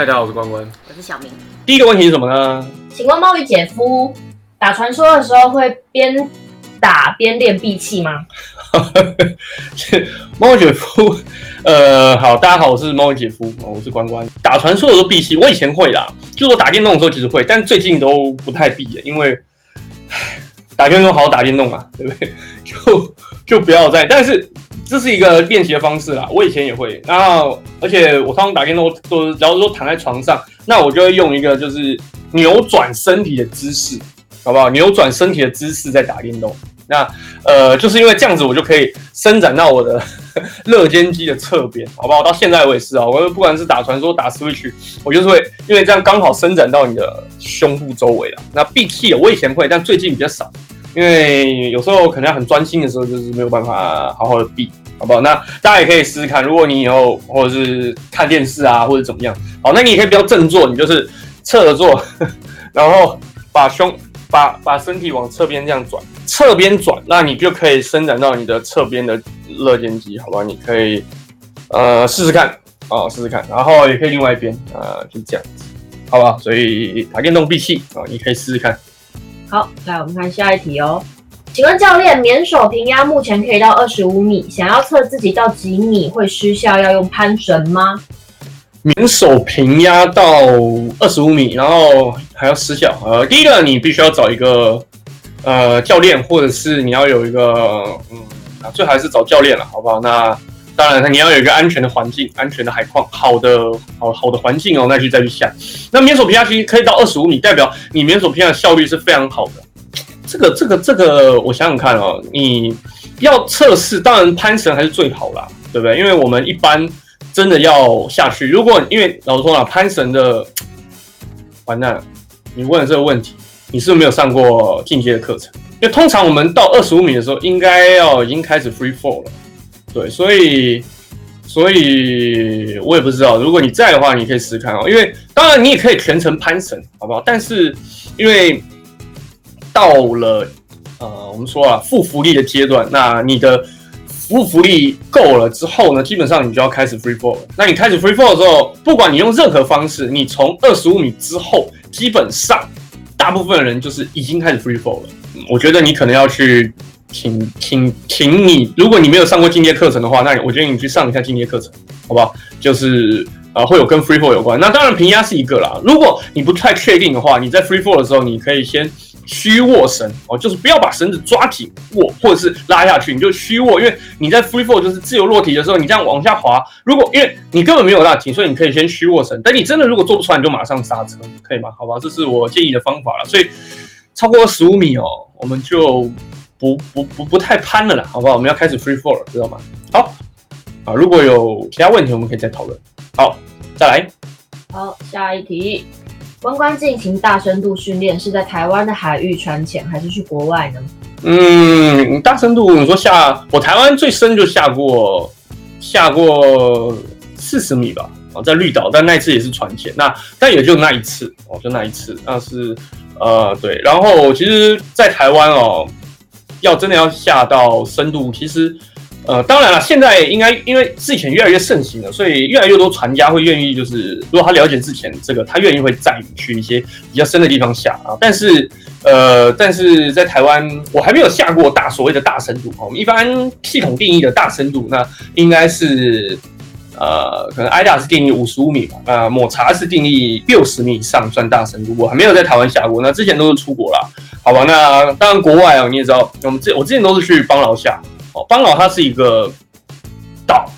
嗨，大家好，我是关关。我是小明。第一个问题是什么呢？请问猫与姐夫打传说的时候会边打边练闭气吗？猫姐夫，呃，好，大家好，我是猫姐夫，我是关关。打传说的时候闭气，我以前会啦，就是我打电动的时候其实会，但最近都不太闭了，因为打电动好好打电动嘛，对不对？就就不要再，但是这是一个练习的方式啦。我以前也会，那而且我通常打电动都，假如说躺在床上，那我就会用一个就是扭转身体的姿势，好不好？扭转身体的姿势在打电动。那呃，就是因为这样子，我就可以伸展到我的肋间肌的侧边，好不好？到现在我也是啊，我不管是打传说、打 Switch，我就是会因为这样刚好伸展到你的胸部周围了。那闭气，我以前会，但最近比较少，因为有时候可能要很专心的时候，就是没有办法好好的闭，好不好？那大家也可以试试看，如果你以后或者是看电视啊，或者怎么样，好，那你也可以比较正坐，你就是侧着坐，然后把胸。把把身体往侧边这样转，侧边转，那你就可以伸展到你的侧边的肋间肌，好吧？你可以呃试试看啊，试试看，然后也可以另外一边啊，就这样子，好吧？所以打电动闭气啊，你可以试试看。好，来我们看下一题哦。请问教练，免手平压目前可以到二十五米，想要测自己到几米会失效，要用攀绳吗？免手平压到二十五米，然后还要失效。呃，第一个你必须要找一个呃教练，或者是你要有一个嗯，最好还是找教练了，好不好？那当然，你要有一个安全的环境，安全的海况，好的好好的环境哦，那就再去下。那免手平压其实可以到二十五米，代表你免手平压的效率是非常好的。这个这个这个，我想想看哦，你要测试，当然攀绳还是最好啦，对不对？因为我们一般。真的要下去？如果因为老实说啊，攀绳的完蛋了。你问这个问题，你是不是没有上过进阶的课程？因为通常我们到二十五米的时候，应该要已经开始 free fall 了。对，所以所以我也不知道。如果你在的话，你可以试试看哦。因为当然你也可以全程攀绳，好不好？但是因为到了呃，我们说啊，负浮力的阶段，那你的。服务福利够了之后呢，基本上你就要开始 free fall。那你开始 free fall 的时候，不管你用任何方式，你从二十五米之后，基本上大部分人就是已经开始 free fall 了。我觉得你可能要去请请请你，如果你没有上过进阶课程的话，那我觉得你去上一下进阶课程，好不好？就是啊，会有跟 free fall 有关。那当然平压是一个啦。如果你不太确定的话，你在 free fall 的时候，你可以先。虚握绳哦，就是不要把绳子抓紧握，或者是拉下去，你就虚握。因为你在 free fall 就是自由落体的时候，你这样往下滑，如果因为你根本没有拉紧，所以你可以先虚握绳。等你真的如果做不出来，你就马上刹车，可以吗？好吧，这是我建议的方法了。所以超过十五米哦，我们就不不不不太攀了啦，好不好？我们要开始 free fall 了，知道吗？好啊，如果有其他问题，我们可以再讨论。好，再来。好，下一题。关关进行大深度训练是在台湾的海域船潜，还是去国外呢？嗯，大深度你说下，我台湾最深就下过下过四十米吧，啊，在绿岛，但那一次也是船潜，那但也就那一次哦，就那一次，那是呃对，然后其实，在台湾哦，要真的要下到深度，其实。呃，当然了，现在应该因为之前越来越盛行了，所以越来越多船家会愿意，就是如果他了解之前这个，他愿意会载你去一些比较深的地方下啊。但是，呃，但是在台湾，我还没有下过大所谓的大深度我们一般系统定义的大深度，那应该是呃，可能 IDA 是定义五十五米吧，啊，抹茶是定义六十米以上算大深度。我还没有在台湾下过，那之前都是出国了，好吧？那当然国外啊，你也知道，我们之我之前都是去邦劳下。哦，邦岛它是一个岛，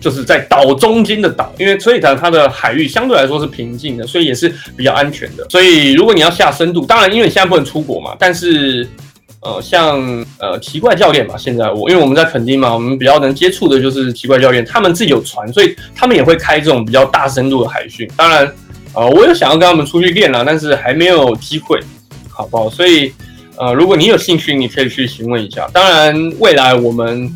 就是在岛中间的岛，因为所以它它的海域相对来说是平静的，所以也是比较安全的。所以如果你要下深度，当然因为你现在不能出国嘛，但是呃，像呃奇怪教练嘛，现在我因为我们在垦丁嘛，我们比较能接触的就是奇怪教练，他们自己有船，所以他们也会开这种比较大深度的海训。当然，呃，我有想要跟他们出去练了，但是还没有机会，好不好？所以。呃，如果你有兴趣，你可以去询问一下。当然，未来我们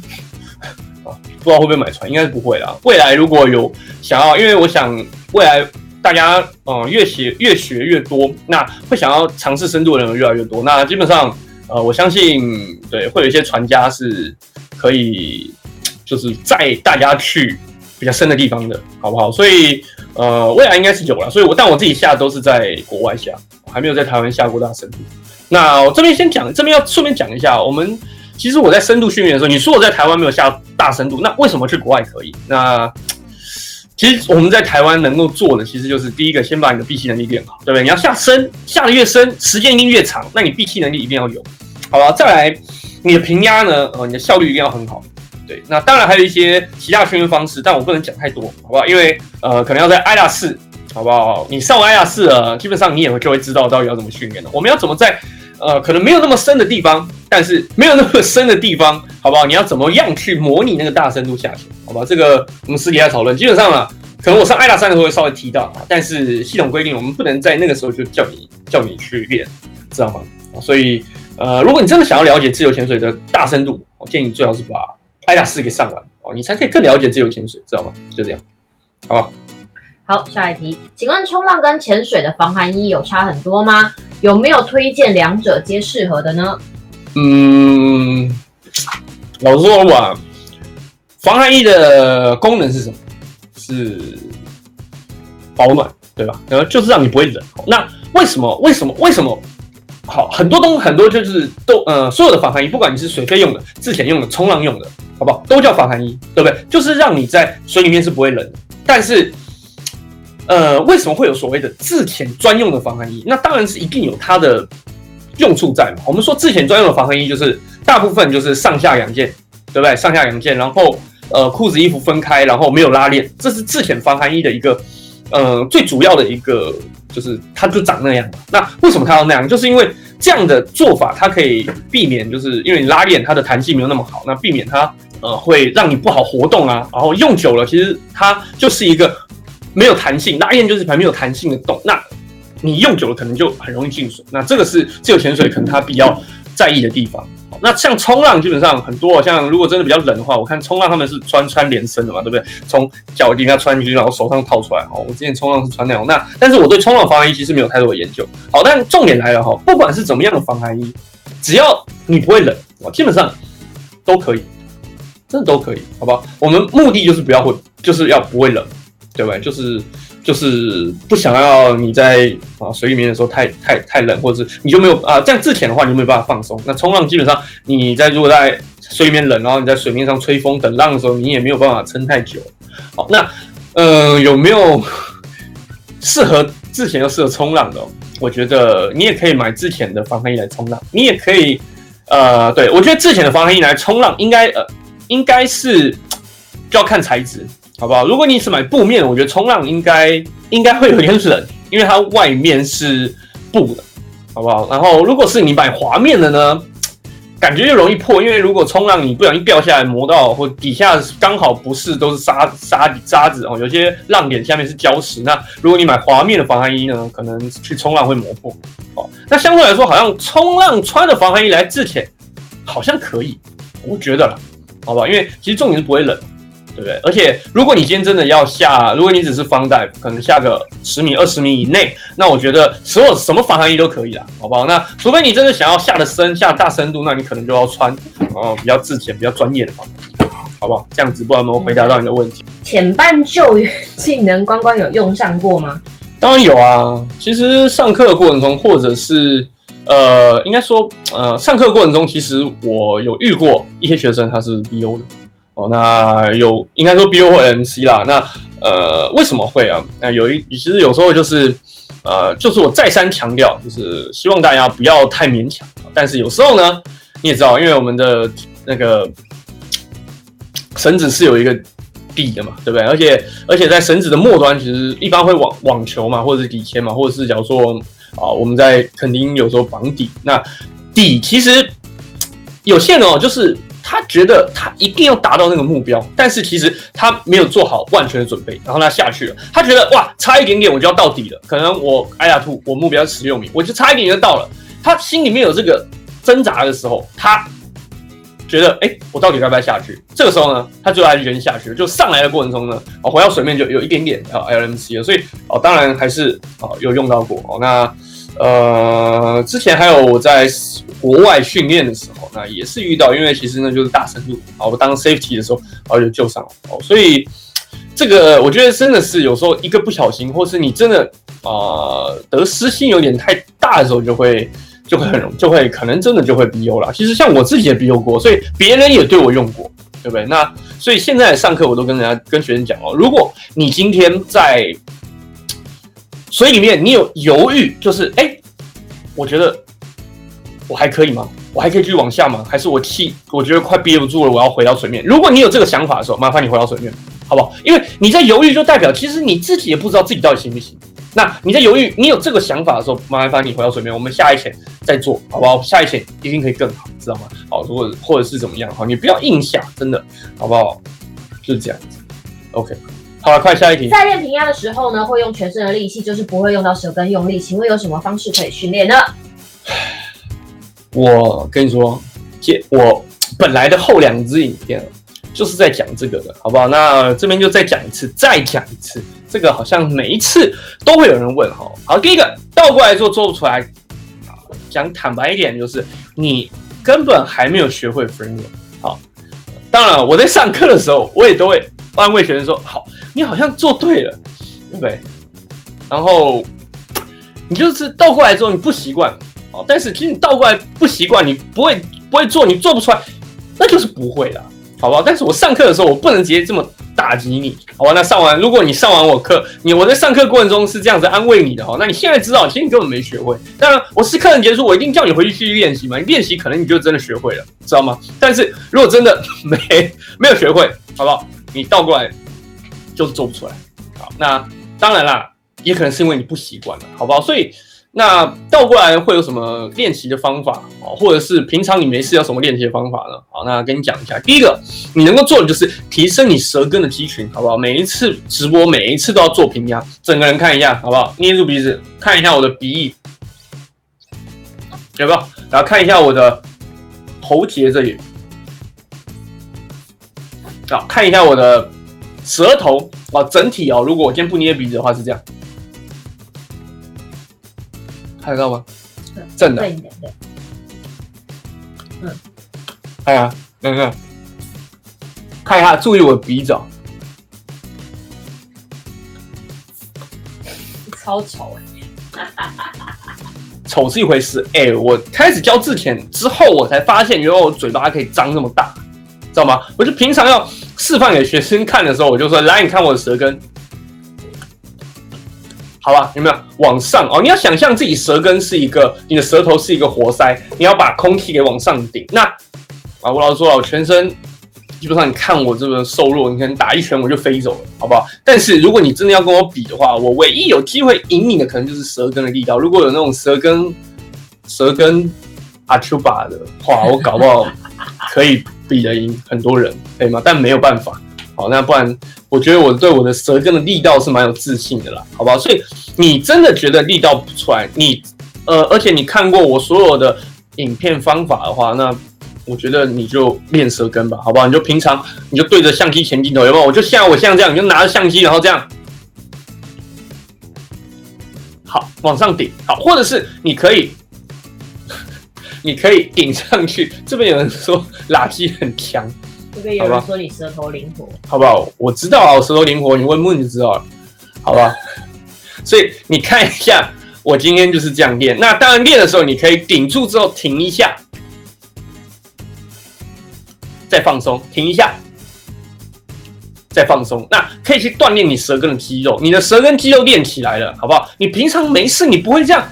啊，不知道会不会买船，应该是不会啦。未来如果有想要，因为我想未来大家嗯越学越学越多，那会想要尝试深度的人越来越多。那基本上呃，我相信对会有一些船家是可以就是载大家去比较深的地方的，好不好？所以呃，未来应该是有了。所以我但我自己下都是在国外下，还没有在台湾下过大深度。那我这边先讲，这边要顺便讲一下，我们其实我在深度训练的时候，你说我在台湾没有下大深度，那为什么去国外可以？那 其实我们在台湾能够做的，其实就是第一个，先把你的闭气能力练好，对不对？你要下深，下的越深，时间一定越长，那你闭气能力一定要有，好吧？再来，你的平压呢？呃，你的效率一定要很好，对。那当然还有一些其他训练方式，但我不能讲太多，好不好？因为呃，可能要在艾拉四，好不好？你上完艾拉四了，基本上你也会就会知道到底要怎么训练了。我们要怎么在呃可能没有那么深的地方，但是没有那么深的地方，好不好？你要怎么样去模拟那个大深度下潜？好吧，这个我们私底下讨论。基本上啊，可能我上爱达三的时候会稍微提到啊，但是系统规定我们不能在那个时候就叫你叫你去练，知道吗？所以呃，如果你真的想要了解自由潜水的大深度，我建议你最好是把爱达四给上完哦，你才可以更了解自由潜水，知道吗？就这样，好吧？好，下一题，请问冲浪跟潜水的防寒衣有差很多吗？有没有推荐两者皆适合的呢？嗯，老实说吧。防寒衣的功能是什么？是保暖，对吧？然后就是让你不会冷。那为什么？为什么？为什么？好，很多东很多就是都呃，所有的防寒衣，不管你是水费用的、自潜用的、冲浪用的，好不好？都叫防寒衣，对不对？就是让你在水里面是不会冷的。但是，呃，为什么会有所谓的自潜专用的防寒衣？那当然是一定有它的用处在嘛。我们说自潜专用的防寒衣，就是大部分就是上下两件，对不对？上下两件，然后。呃，裤子衣服分开，然后没有拉链，这是自潜防寒衣的一个，呃，最主要的一个，就是它就长那样嘛那为什么它要那样？就是因为这样的做法，它可以避免，就是因为你拉链它的弹性没有那么好，那避免它呃会让你不好活动啊。然后用久了，其实它就是一个没有弹性，拉链就是一排没有弹性的洞，那你用久了可能就很容易进水。那这个是自由潜水可能它比较在意的地方。那像冲浪，基本上很多，像如果真的比较冷的话，我看冲浪他们是穿穿连身的嘛，对不对？从脚底下穿进去，然后手上套出来。哦，我之前冲浪是穿那种。那但是我对冲浪防寒衣其实没有太多的研究。好，但重点来了哈，不管是怎么样的防寒衣，只要你不会冷，哦，基本上都可以，真的都可以，好不好？我们目的就是不要会，就是要不会冷，对不对？就是。就是不想要你在啊水里面的时候太太太冷，或者是你就没有啊这样自潜的话，你就没有办法放松。那冲浪基本上你在如果在水里面冷，然后你在水面上吹风等浪的时候，你也没有办法撑太久。好，那呃有没有适合自潜又适合冲浪的？我觉得你也可以买自潜的防寒衣来冲浪，你也可以呃对我觉得自潜的防寒衣来冲浪应该呃应该是 就要看材质。好不好？如果你是买布面，我觉得冲浪应该应该会有点冷，因为它外面是布的，好不好？然后如果是你买滑面的呢，感觉就容易破，因为如果冲浪你不小心掉下来磨到，或底下刚好不是都是沙沙沙子哦，有些浪点下面是礁石，那如果你买滑面的防寒衣呢，可能去冲浪会磨破。哦，那相对来说，好像冲浪穿的防寒衣来自潜好像可以，我觉得啦，好不好？因为其实重点是不会冷。对不对？而且，如果你今天真的要下，如果你只是方带，可能下个十米、二十米以内，那我觉得所有什么防寒衣都可以啦，好不好？那除非你真的想要下的深、下大深度，那你可能就要穿哦比较自检、比较专业的防寒衣，好不好？这样子，不然我回答到你的问题。潜伴救援技能，关关有用上过吗？当然有啊。其实上课的过程中，或者是呃，应该说呃，上课过程中，其实我有遇过一些学生，他是 BO 的。哦，那有应该说 BO 或 MC 啦。那呃，为什么会啊？那有一其实有时候就是，呃，就是我再三强调，就是希望大家不要太勉强。但是有时候呢，你也知道，因为我们的那个绳子是有一个底的嘛，对不对？而且而且在绳子的末端，其实一般会网网球嘛，或者是底铅嘛，或者是假如说啊，我们在肯定有时候绑底，那底其实有限哦，就是。他觉得他一定要达到那个目标，但是其实他没有做好万全的准备，然后他下去了。他觉得哇，差一点点我就要到底了。可能我哎呀兔，我目标十六米，我就差一点就到了。他心里面有这个挣扎的时候，他觉得哎，我到底该不该下去？这个时候呢，他最后还是决定下去了。就上来的过程中呢，哦，回到水面就有一点点啊 LMC 了。所以哦，当然还是哦有用到过哦。那呃，之前还有我在国外训练的时候。那也是遇到，因为其实呢就是大深度啊，我当 safety 的时候，然后就救上了哦。所以这个我觉得真的是有时候一个不小心，或是你真的啊、得失心有点太大的时候，就会就会很容就会可能真的就会 BO 了。其实像我自己也 BO 过，所以别人也对我用过，对不对？那所以现在上课我都跟人家跟学生讲哦，如果你今天在水里面你有犹豫，就是哎，我觉得我还可以吗？我还可以继续往下吗？还是我气，我觉得快憋不住了，我要回到水面。如果你有这个想法的时候，麻烦你回到水面，好不好？因为你在犹豫，就代表其实你自己也不知道自己到底行不行。那你在犹豫，你有这个想法的时候，麻烦你回到水面，我们下一潜再做，好不好？下一潜一定可以更好，知道吗？好，如果或者是怎么样，好，你不要硬下，真的，好不好？就是这样子。OK，好了，快下一题。在练平压的时候呢，会用全身的力气，就是不会用到舌根用力。请问有什么方式可以训练呢？我跟你说，接我本来的后两支影片就是在讲这个的，好不好？那这边就再讲一次，再讲一次。这个好像每一次都会有人问哈。好，第一个倒过来做做不出来，讲坦白一点，就是你根本还没有学会 framework。好，当然我在上课的时候，我也都会安慰学生说：好，你好像做对了，对不对？然后你就是倒过来之后你不习惯，哦，但是其实你倒过来不习惯，你不会不会做，你做不出来，那就是不会啦，好不好？但是我上课的时候，我不能直接这么打击你，好吧？那上完，如果你上完我课，你我在上课过程中是这样子安慰你的哈，那你现在知道，其实你根本没学会。当然，我是课程结束，我一定叫你回去继续练习嘛。你练习可能你就真的学会了，知道吗？但是如果真的没没有学会，好不好？你倒过来 就是做不出来。好，那当然啦，也可能是因为你不习惯了，好不好？所以。那倒过来会有什么练习的方法哦？或者是平常你没事有什么练习的方法呢？好，那跟你讲一下。第一个，你能够做的就是提升你舌根的肌群，好不好？每一次直播，每一次都要做平压，整个人看一下，好不好？捏住鼻子，看一下我的鼻翼，有没有？然后看一下我的喉结这里，好，看一下我的舌头啊，整体哦。如果我今天不捏鼻子的话，是这样。看得到吗？正的，正一点，对。看呀，看看，看一下，注意我的鼻子、哦，超丑哎、丑是一回事。哎、我开始教字前之后，我才发现，原来我嘴巴可以张这么大，知道吗？我就平常要示范给学生看的时候，我就说：“来，你看我的舌根。”好吧，有没有往上哦？你要想象自己舌根是一个，你的舌头是一个活塞，你要把空气给往上顶。那啊，我老实说了，我全身基本上你看我这个瘦弱，你可能打一拳我就飞走了，好不好？但是如果你真的要跟我比的话，我唯一有机会赢你的可能就是舌根的力道。如果有那种舌根舌根阿丘巴的话，我搞不好可以比得赢很多人，可以吗？但没有办法。好，那不然我觉得我对我的舌根的力道是蛮有自信的啦，好不好？所以你真的觉得力道不出来，你呃，而且你看过我所有的影片方法的话，那我觉得你就练舌根吧，好不好？你就平常你就对着相机前镜头，有没有？我就像我像这样，你就拿着相机，然后这样，好往上顶，好，或者是你可以。你可以顶上去，这边有人说垃圾很强，这边有人说你舌头灵活，好不好？我知道啊，我舌头灵活，你问木你就知道了，好吧？所以你看一下，我今天就是这样练。那当然练的时候，你可以顶住之后停一下，再放松，停一下，再放松。那可以去锻炼你舌根的肌肉，你的舌根肌肉练起来了，好不好？你平常没事，你不会这样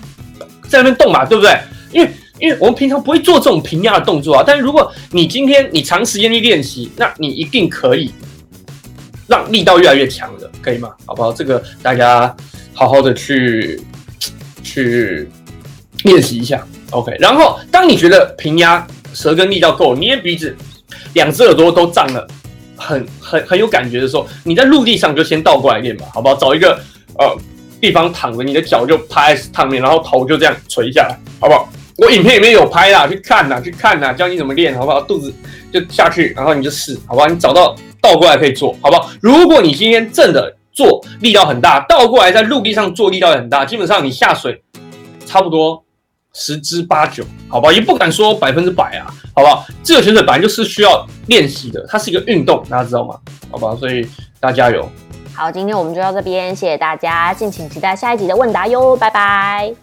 在那边动嘛，对不对？因为因为我们平常不会做这种平压的动作啊，但是如果你今天你长时间去练习，那你一定可以让力道越来越强的，可以吗？好不好？这个大家好好的去去练习一下，OK。然后当你觉得平压舌根力道够，捏鼻子，两只耳朵都胀了，很很很有感觉的时候，你在陆地上就先倒过来练吧，好不好？找一个呃地方躺着，你的脚就趴在上面，然后头就这样垂下来，好不好？我影片里面有拍啦，去看啦，去看啦，教你怎么练，好不好？肚子就下去，然后你就试，好不好？你找到倒过来可以做，好不好？如果你今天正的做力道很大，倒过来在陆地上做力道也很大，基本上你下水差不多十之八九，好吧？也不敢说百分之百啊，好不好？自由潜水本来就是需要练习的，它是一个运动，大家知道吗？好吧？所以大家加油好，今天我们就到这边，谢谢大家，敬请期待下一集的问答哟，拜拜。